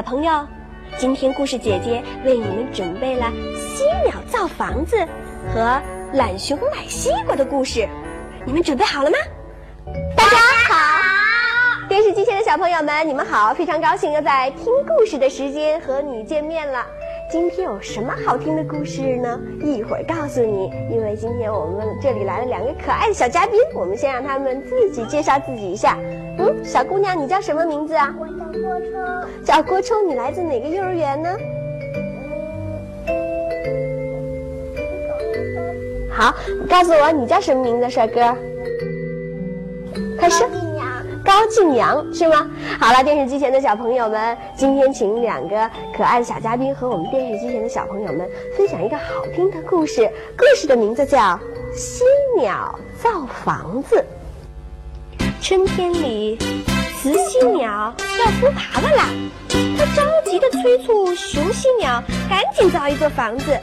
小朋友，今天故事姐姐为你们准备了犀鸟造房子和懒熊买西瓜的故事，你们准备好了吗？大家好，电视机前的小朋友们，你们好！非常高兴又在听故事的时间和你见面了。今天有什么好听的故事呢？一会儿告诉你。因为今天我们这里来了两个可爱的小嘉宾，我们先让他们自己介绍自己一下。嗯，小姑娘，你叫什么名字啊？我叫郭冲。叫郭冲，你来自哪个幼儿园呢？好，告诉我你叫什么名字，帅哥？开始。高静阳是吗？好了，电视机前的小朋友们，今天请两个可爱的小嘉宾和我们电视机前的小朋友们分享一个好听的故事。故事的名字叫《犀鸟造房子》。春天里，雌犀鸟要孵娃娃啦，它着急地催促雄犀鸟赶紧造一座房子。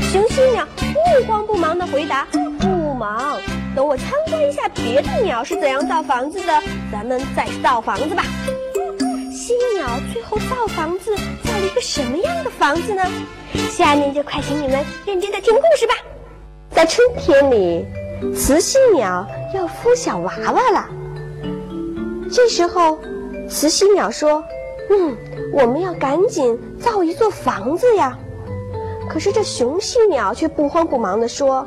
雄犀鸟不慌不忙地回答：“不忙。”等我参观一下别的鸟是怎样造房子的，咱们再造房子吧。犀鸟最后造房子，造了一个什么样的房子呢？下面就快请你们认真的听故事吧。在春天里，雌犀鸟要孵小娃娃了。这时候，雌犀鸟说：“嗯，我们要赶紧造一座房子呀。”可是这雄犀鸟却不慌不忙地说。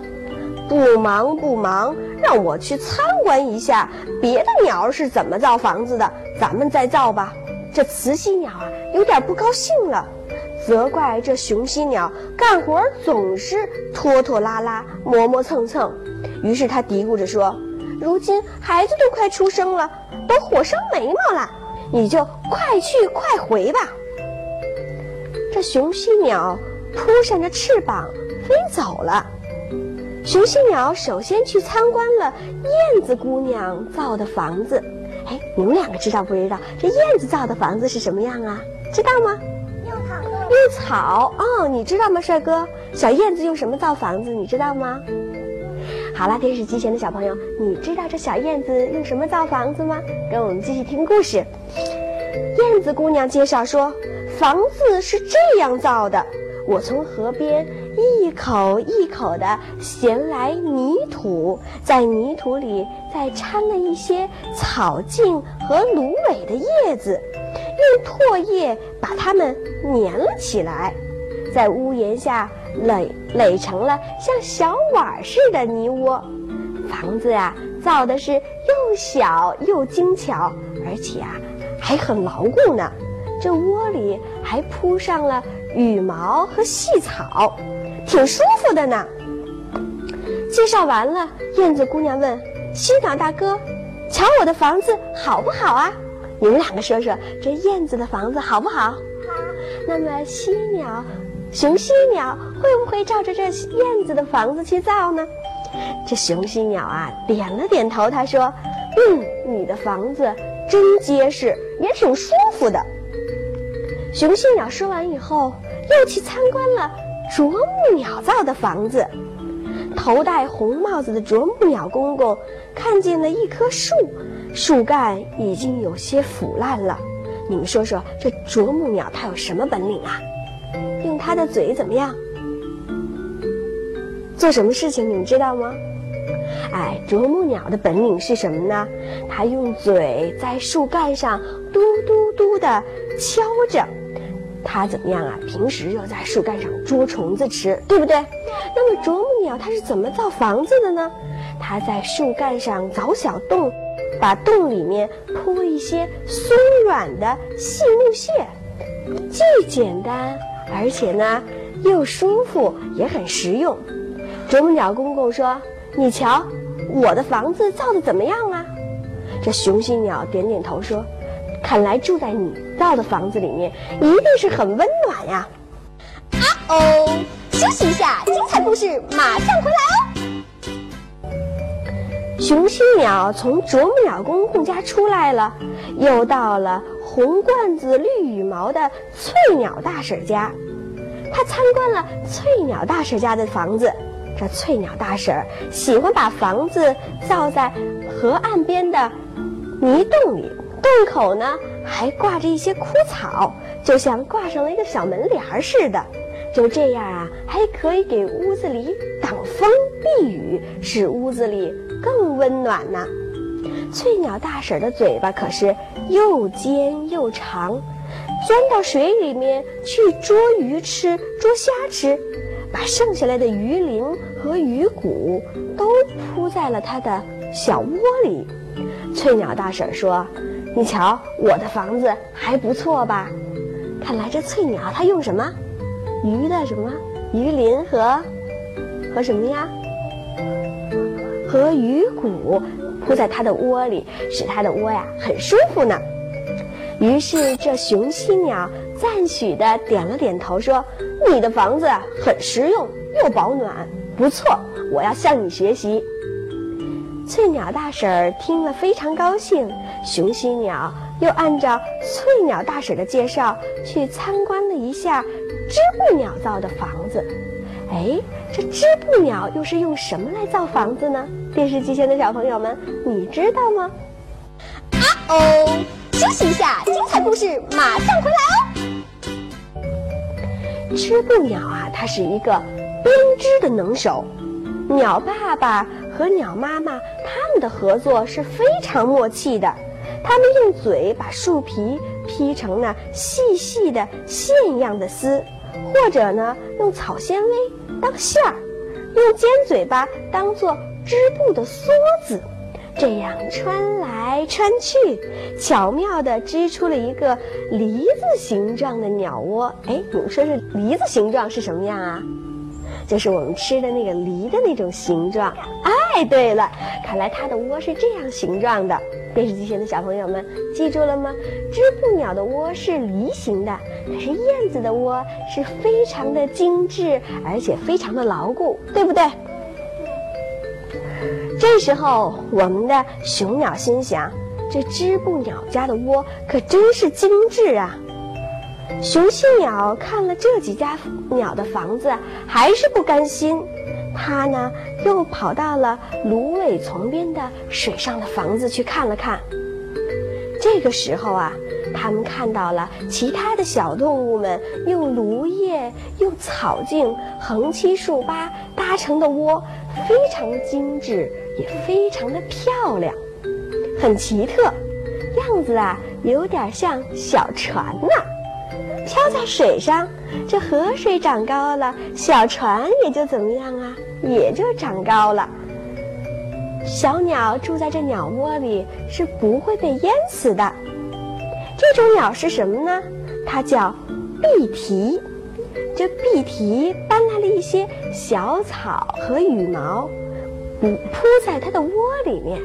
不忙不忙，让我去参观一下别的鸟是怎么造房子的，咱们再造吧。这雌犀鸟啊，有点不高兴了，责怪这雄犀鸟干活总是拖拖拉拉、磨磨蹭蹭。于是他嘀咕着说：“如今孩子都快出生了，都火烧眉毛了，你就快去快回吧。”这雄犀鸟扑扇着翅膀飞走了。雄犀鸟首先去参观了燕子姑娘造的房子。哎，你们两个知道不知道这燕子造的房子是什么样啊？知道吗？用草。用草哦，你知道吗，帅哥？小燕子用什么造房子？你知道吗？好了，电视机前的小朋友，你知道这小燕子用什么造房子吗？跟我们继续听故事。燕子姑娘介绍说，房子是这样造的。我从河边一口一口地衔来泥土，在泥土里再掺了一些草茎和芦苇的叶子，用唾液把它们粘了起来，在屋檐下垒垒成了像小碗似的泥窝。房子呀，造的是又小又精巧，而且啊，还很牢固呢。这窝里还铺上了。羽毛和细草，挺舒服的呢。介绍完了，燕子姑娘问西鸟大哥：“瞧我的房子好不好啊？”你们两个说说，这燕子的房子好不好？好。那么犀鸟、雄犀鸟会不会照着这燕子的房子去造呢？这雄犀鸟啊，点了点头，他说：“嗯，你的房子真结实，也挺舒服的。”雄犀鸟说完以后。又去参观了啄木鸟造的房子，头戴红帽子的啄木鸟公公看见了一棵树，树干已经有些腐烂了。你们说说，这啄木鸟它有什么本领啊？用它的嘴怎么样？做什么事情？你们知道吗？哎，啄木鸟的本领是什么呢？它用嘴在树干上嘟嘟嘟地敲着。它怎么样啊？平时就在树干上捉虫子吃，对不对？那么啄木鸟它是怎么造房子的呢？它在树干上凿小洞，把洞里面铺一些松软的细木屑，既简单，而且呢又舒服，也很实用。啄木鸟公公说：“你瞧，我的房子造的怎么样啊？”这雄性鸟点点头说。看来住在你造的房子里面一定是很温暖呀！啊哦，休息一下，精彩故事马上回来哦。雄犀鸟从啄木鸟公公家出来了，又到了红冠子、绿羽毛的翠鸟大婶家。他参观了翠鸟大婶家的房子。这翠鸟大婶喜欢把房子造在河岸边的泥洞里。洞口呢，还挂着一些枯草，就像挂上了一个小门帘似的。就这样啊，还可以给屋子里挡风避雨，使屋子里更温暖呢。翠鸟大婶的嘴巴可是又尖又长，钻到水里面去捉鱼吃、捉虾吃，把剩下来的鱼鳞和鱼骨都铺在了它的小窝里。翠鸟大婶说：“你瞧，我的房子还不错吧？看来这翠鸟它用什么？”鱼的什么鱼鳞和和什么呀？和鱼骨铺在它的窝里，使它的窝呀很舒服呢。于是这雄犀鸟赞许的点了点头，说：“你的房子很实用又保暖，不错，我要向你学习。”翠鸟大婶儿听了非常高兴，雄心鸟又按照翠鸟大婶的介绍去参观了一下。织布鸟造的房子，哎，这织布鸟又是用什么来造房子呢？电视机前的小朋友们，你知道吗？啊哦，休息一下，精彩故事马上回来哦。织布鸟啊，它是一个编织的能手。鸟爸爸和鸟妈妈他们的合作是非常默契的，他们用嘴把树皮劈成那细细的线样的丝。或者呢，用草纤维当线儿，用尖嘴巴当做织布的梭子，这样穿来穿去，巧妙地织出了一个梨子形状的鸟窝。哎，你们说这梨子形状是什么样啊？就是我们吃的那个梨的那种形状。哎，对了，看来它的窝是这样形状的。电视机前的小朋友们记住了吗？织布鸟的窝是梨形的，可是燕子的窝是非常的精致，而且非常的牢固，对不对？这时候，我们的雄鸟心想：这织布鸟家的窝可真是精致啊！雄性鸟看了这几家鸟的房子，还是不甘心。它呢，又跑到了芦苇丛边的水上的房子去看了看。这个时候啊，他们看到了其他的小动物们用芦叶、用草茎横七竖八搭成的窝，非常精致，也非常的漂亮，很奇特，样子啊，有点像小船呢。漂在水上，这河水长高了，小船也就怎么样啊？也就长高了。小鸟住在这鸟窝里是不会被淹死的。这种鸟是什么呢？它叫碧啼。这碧啼搬来了一些小草和羽毛，铺铺在它的窝里面。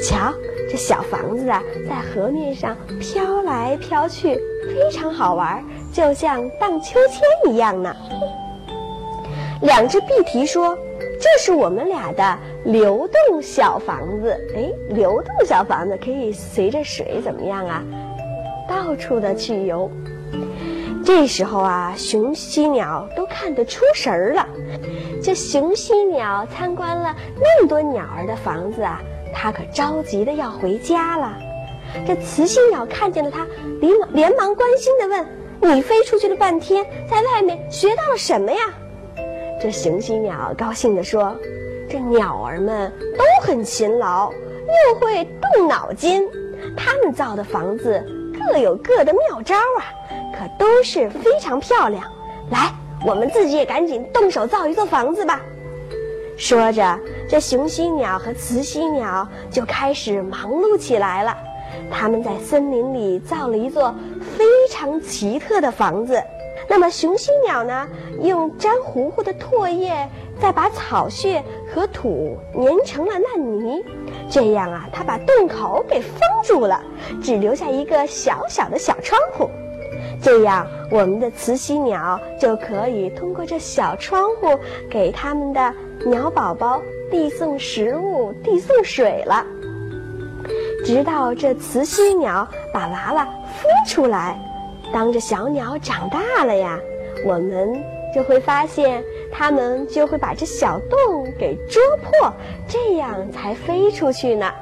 瞧，这小房子啊，在河面上飘来飘去，非常好玩。就像荡秋千一样呢。两只碧啼说：“这是我们俩的流动小房子。哎，流动小房子可以随着水怎么样啊？到处的去游。”这时候啊，雄犀鸟都看得出神儿了。这雄犀鸟参观了那么多鸟儿的房子啊，它可着急的要回家了。这雌犀鸟看见了它，连连忙关心的问。你飞出去了半天，在外面学到了什么呀？这雄犀鸟高兴地说：“这鸟儿们都很勤劳，又会动脑筋，他们造的房子各有各的妙招啊，可都是非常漂亮。来，我们自己也赶紧动手造一座房子吧。”说着，这雄犀鸟和雌犀鸟就开始忙碌起来了。他们在森林里造了一座非常奇特的房子。那么雄犀鸟呢，用粘糊糊的唾液，再把草屑和土粘成了烂泥，这样啊，它把洞口给封住了，只留下一个小小的小窗户。这样，我们的雌犀鸟就可以通过这小窗户，给他们的鸟宝宝递送食物、递送水了。直到这雌犀鸟把娃娃孵出来，当这小鸟长大了呀，我们就会发现它们就会把这小洞给啄破，这样才飞出去呢。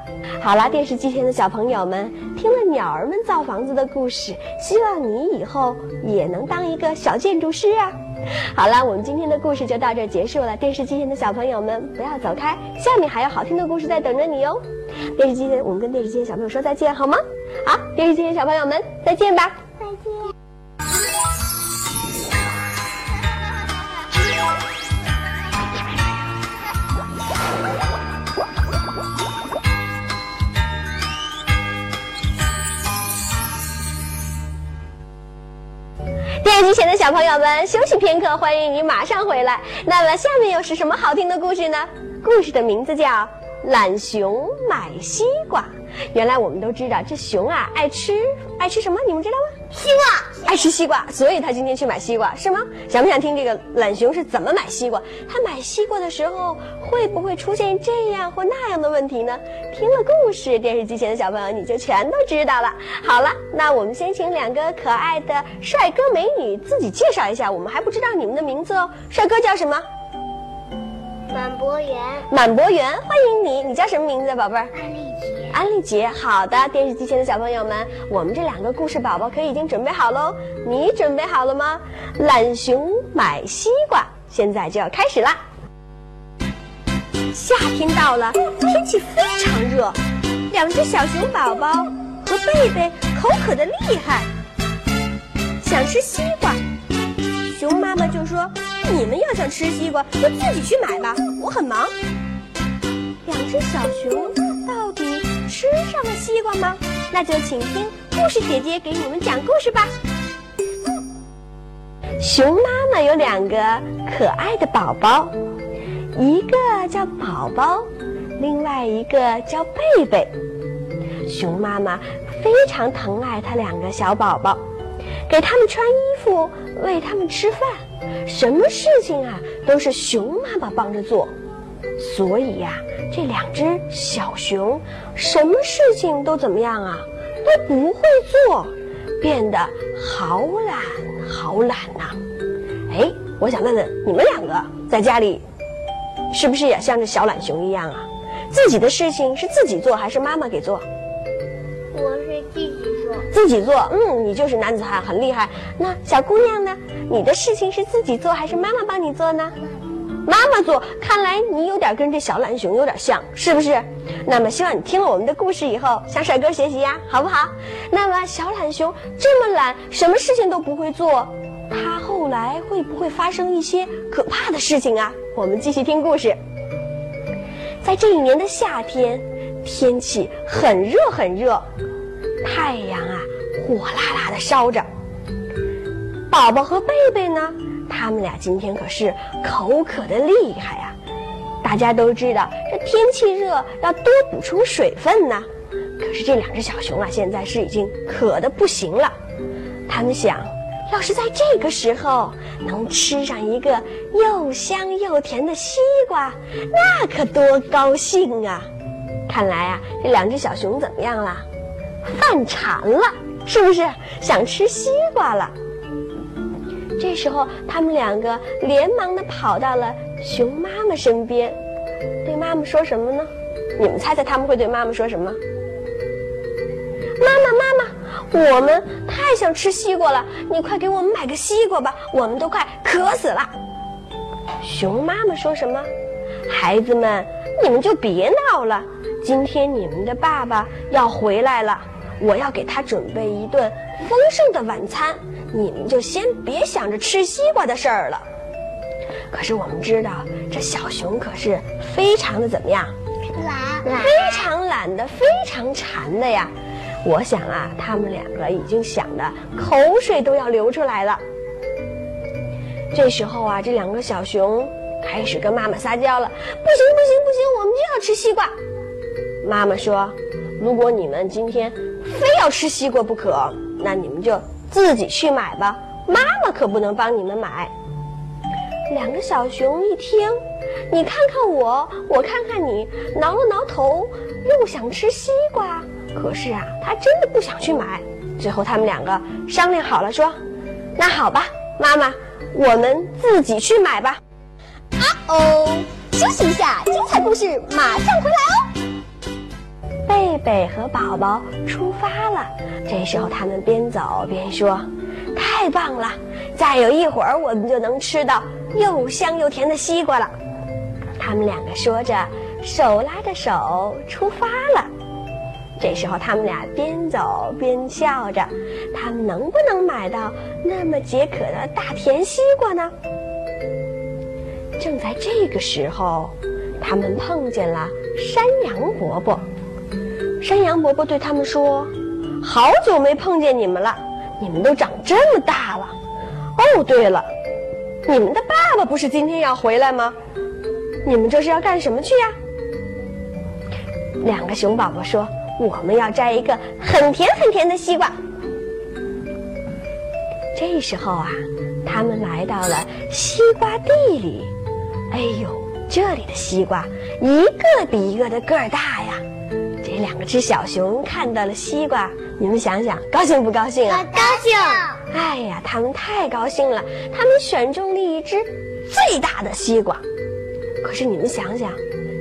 好了，电视机前的小朋友们，听了鸟儿们造房子的故事，希望你以后也能当一个小建筑师啊！好了，我们今天的故事就到这结束了。电视机前的小朋友们，不要走开，下面还有好听的故事在等着你哦。电视机前，我们跟电视机前小朋友说再见好吗？好，电视机前小朋友们，再见吧。小朋友们，休息片刻，欢迎你马上回来。那么下面又是什么好听的故事呢？故事的名字叫《懒熊买西瓜》。原来我们都知道，这熊啊爱吃爱吃什么？你们知道吗？西瓜，爱吃西瓜，所以他今天去买西瓜，是吗？想不想听这个懒熊是怎么买西瓜？他买西瓜的时候会不会出现这样或那样的问题呢？听了故事，电视机前的小朋友你就全都知道了。好了，那我们先请两个可爱的帅哥美女自己介绍一下，我们还不知道你们的名字哦。帅哥叫什么？满博园，满博园，欢迎你。你叫什么名字，宝贝儿？安利姐，好的，电视机前的小朋友们，我们这两个故事宝宝可已经准备好喽，你准备好了吗？懒熊买西瓜，现在就要开始啦。夏天到了，天气非常热，两只小熊宝宝和贝贝口渴的厉害，想吃西瓜。熊妈妈就说：“你们要想吃西瓜，就自己去买吧，我很忙。”两只小熊到底吃上了西瓜吗？那就请听故事姐姐给你们讲故事吧。熊妈妈有两个可爱的宝宝，一个叫宝宝，另外一个叫贝贝。熊妈妈非常疼爱它两个小宝宝，给他们穿衣服，喂他们吃饭，什么事情啊都是熊妈妈帮着做。所以呀、这两只小熊什么事情都怎么样啊？都不会做，变得好懒好懒呐、哎，我想问问你们两个在家里，是不是也像这小懒熊一样啊？自己的事情是自己做还是妈妈给做？我是自己做，自己做，嗯，你就是男子汉，很厉害。那小姑娘呢？你的事情是自己做还是妈妈帮你做呢？妈妈做，看来你有点跟这小懒熊有点像，是不是？那么希望你听了我们的故事以后，向帅哥学习呀，好不好？那么小懒熊这么懒，什么事情都不会做，它后来会不会发生一些可怕的事情啊？我们继续听故事。在这一年的夏天，天气很热很热，太阳啊火辣辣的烧着。宝宝和贝贝呢，他们俩今天可是口渴的厉害呀、大家都知道，这天气热要多补充水分呢。可是这两只小熊啊，现在是已经渴的不行了。他们想，要是在这个时候能吃上一个又香又甜的西瓜，那可多高兴啊！看来啊，这两只小熊怎么样了？犯馋了，是不是想吃西瓜了？这时候，他们两个连忙的跑到了熊妈妈身边，对妈妈说什么呢？你们猜猜他们会对妈妈说什么？妈妈，妈妈，我们太想吃西瓜了，你快给我们买个西瓜吧，我们都快渴死了。熊妈妈说什么？孩子们，你们就别闹了，今天你们的爸爸要回来了，我要给他准备一顿丰盛的晚餐，你们就先别想着吃西瓜的事儿了。可是我们知道，这小熊可是非常的怎么样？懒非常懒的，非常馋的呀。我想啊，他们两个已经想的口水都要流出来了。这时候啊，这两个小熊开始跟妈妈撒娇了：“不行不行不行，我们就要吃西瓜。”妈妈说：“如果你们今天非要吃西瓜不可，那你们就自己去买吧，妈妈可不能帮你们买。”两个小熊一听，你看看我，我看看你，挠了挠头，又想吃西瓜，可是啊，他真的不想去买。最后他们两个商量好了，说：“那好吧，妈妈，我们自己去买吧。”啊哦，休息一下，精彩故事马上回来哦。贝贝和宝宝出发了，这时候他们边走边说：“太棒了，再有一会儿我们就能吃到又香又甜的西瓜了。”他们两个说着，手拉着手出发了。这时候他们俩边走边笑着，他们能不能买到那么解渴的大甜西瓜呢？正在这个时候，他们碰见了山羊伯伯。山羊伯伯对他们说：“好久没碰见你们了，你们都长这么大了。哦，对了，你们的爸爸不是今天要回来吗？你们这是要干什么去呀？”两个熊宝宝说：“我们要摘一个很甜很甜的西瓜。”这时候啊，他们来到了西瓜地里。哎呦，这里的西瓜一个比一个的个儿大呀！这两只小熊看到了西瓜，你们想想，高兴不高兴啊？高兴！哎呀，他们太高兴了，他们选中了一只最大的西瓜。可是你们想想，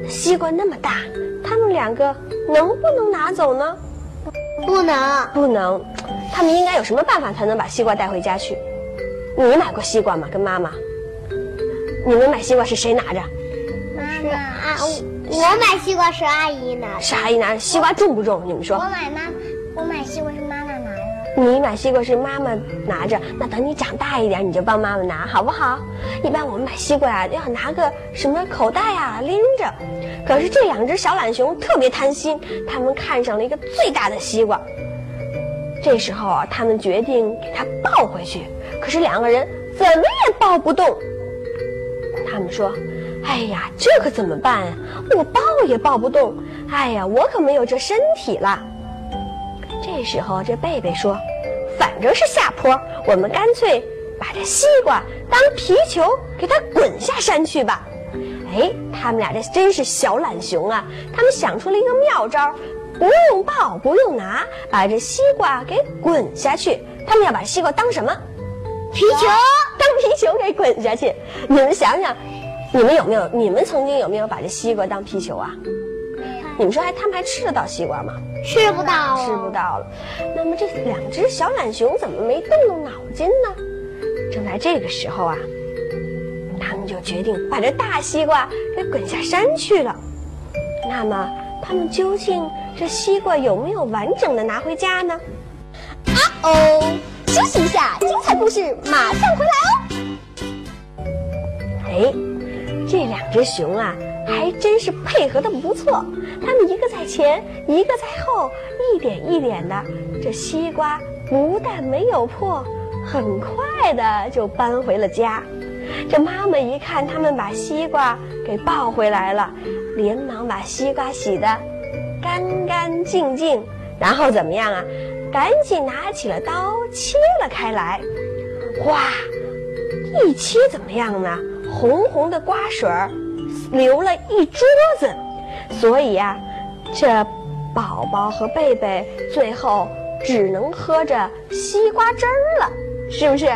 西瓜那么大，他们两个能不能拿走呢？不能，不能。他们应该有什么办法才能把西瓜带回家去？你买过西瓜吗？跟妈妈？你们买西瓜是谁拿着？是啊，我买西瓜是阿姨拿的。是阿姨拿着。西瓜重不重？你们说。我买妈，我买西瓜是妈妈拿的。你买西瓜是妈妈拿着，那等你长大一点，你就帮妈妈拿，好不好？一般我们买西瓜呀，要拿个什么口袋呀拎着。可是这两只小懒熊特别贪心，他们看上了一个最大的西瓜。这时候啊，他们决定给它抱回去。可是两个人怎么也抱不动。他们说：“哎呀，这可怎么办呀？我抱也抱不动。哎呀，我可没有这身体了。”这时候，这贝贝说：“反正是下坡，我们干脆把这西瓜当皮球，给它滚下山去吧。”哎，他们俩这真是小懒熊啊！他们想出了一个妙招，不用抱，不用拿，把这西瓜给滚下去。他们要把西瓜当什么？皮球，当皮球给滚下去。你们想想，你们有没有？你们曾经有没有把这西瓜当皮球啊？你们说还他们还吃得到西瓜吗？吃不到，吃不到了。那么这两只小懒熊怎么没动动脑筋呢？正在这个时候啊，他们就决定把这大西瓜给滚下山去了。那么他们究竟这西瓜有没有完整的拿回家呢？啊哦，休息一下，精彩故事马上回来哦。哎，这两只熊啊。还真是配合的不错，他们一个在前，一个在后，一点一点的，这西瓜不但没有破，很快的就搬回了家。这妈妈一看他们把西瓜给抱回来了，连忙把西瓜洗得干干净净，然后怎么样啊？赶紧拿起了刀切了开来。哇，一切怎么样呢？红红的瓜水儿。流了一桌子，所以呀，这宝宝和贝贝最后只能喝着西瓜汁儿了，是不是？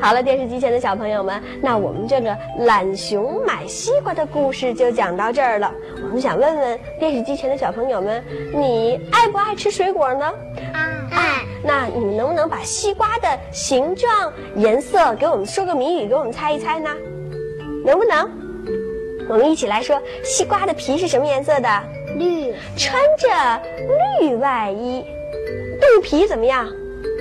好了，电视机前的小朋友们，那我们这个懒熊买西瓜的故事就讲到这儿了。我们想问问电视机前的小朋友们，你爱不爱吃水果呢？爱。那你们能不能把西瓜的形状、颜色给我们说个谜语，给我们猜一猜呢？能不能？我们一起来说，西瓜的皮是什么颜色的？绿。穿着绿外衣，肚皮怎么样？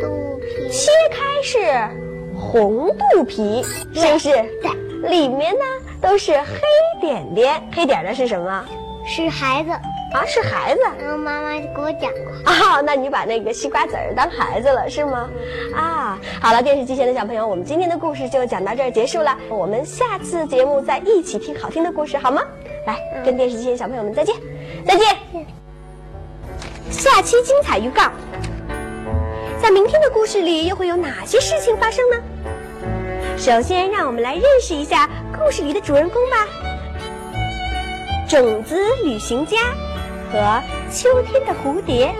肚皮。切开是红肚皮，是不是？对。里面呢都是黑点点，黑点的是什么？是孩子。啊，是孩子。然后妈妈给我讲过。啊，那你把那个西瓜籽儿当孩子了是吗？啊，好了，电视机前的小朋友，我们今天的故事就讲到这儿结束了。我们下次节目再一起听好听的故事好吗？来，跟电视机前的小朋友们再见，再见。下期精彩预告，在明天的故事里又会有哪些事情发生呢？首先，让我们来认识一下故事里的主人公吧。种子旅行家。和秋天的蝴蝶。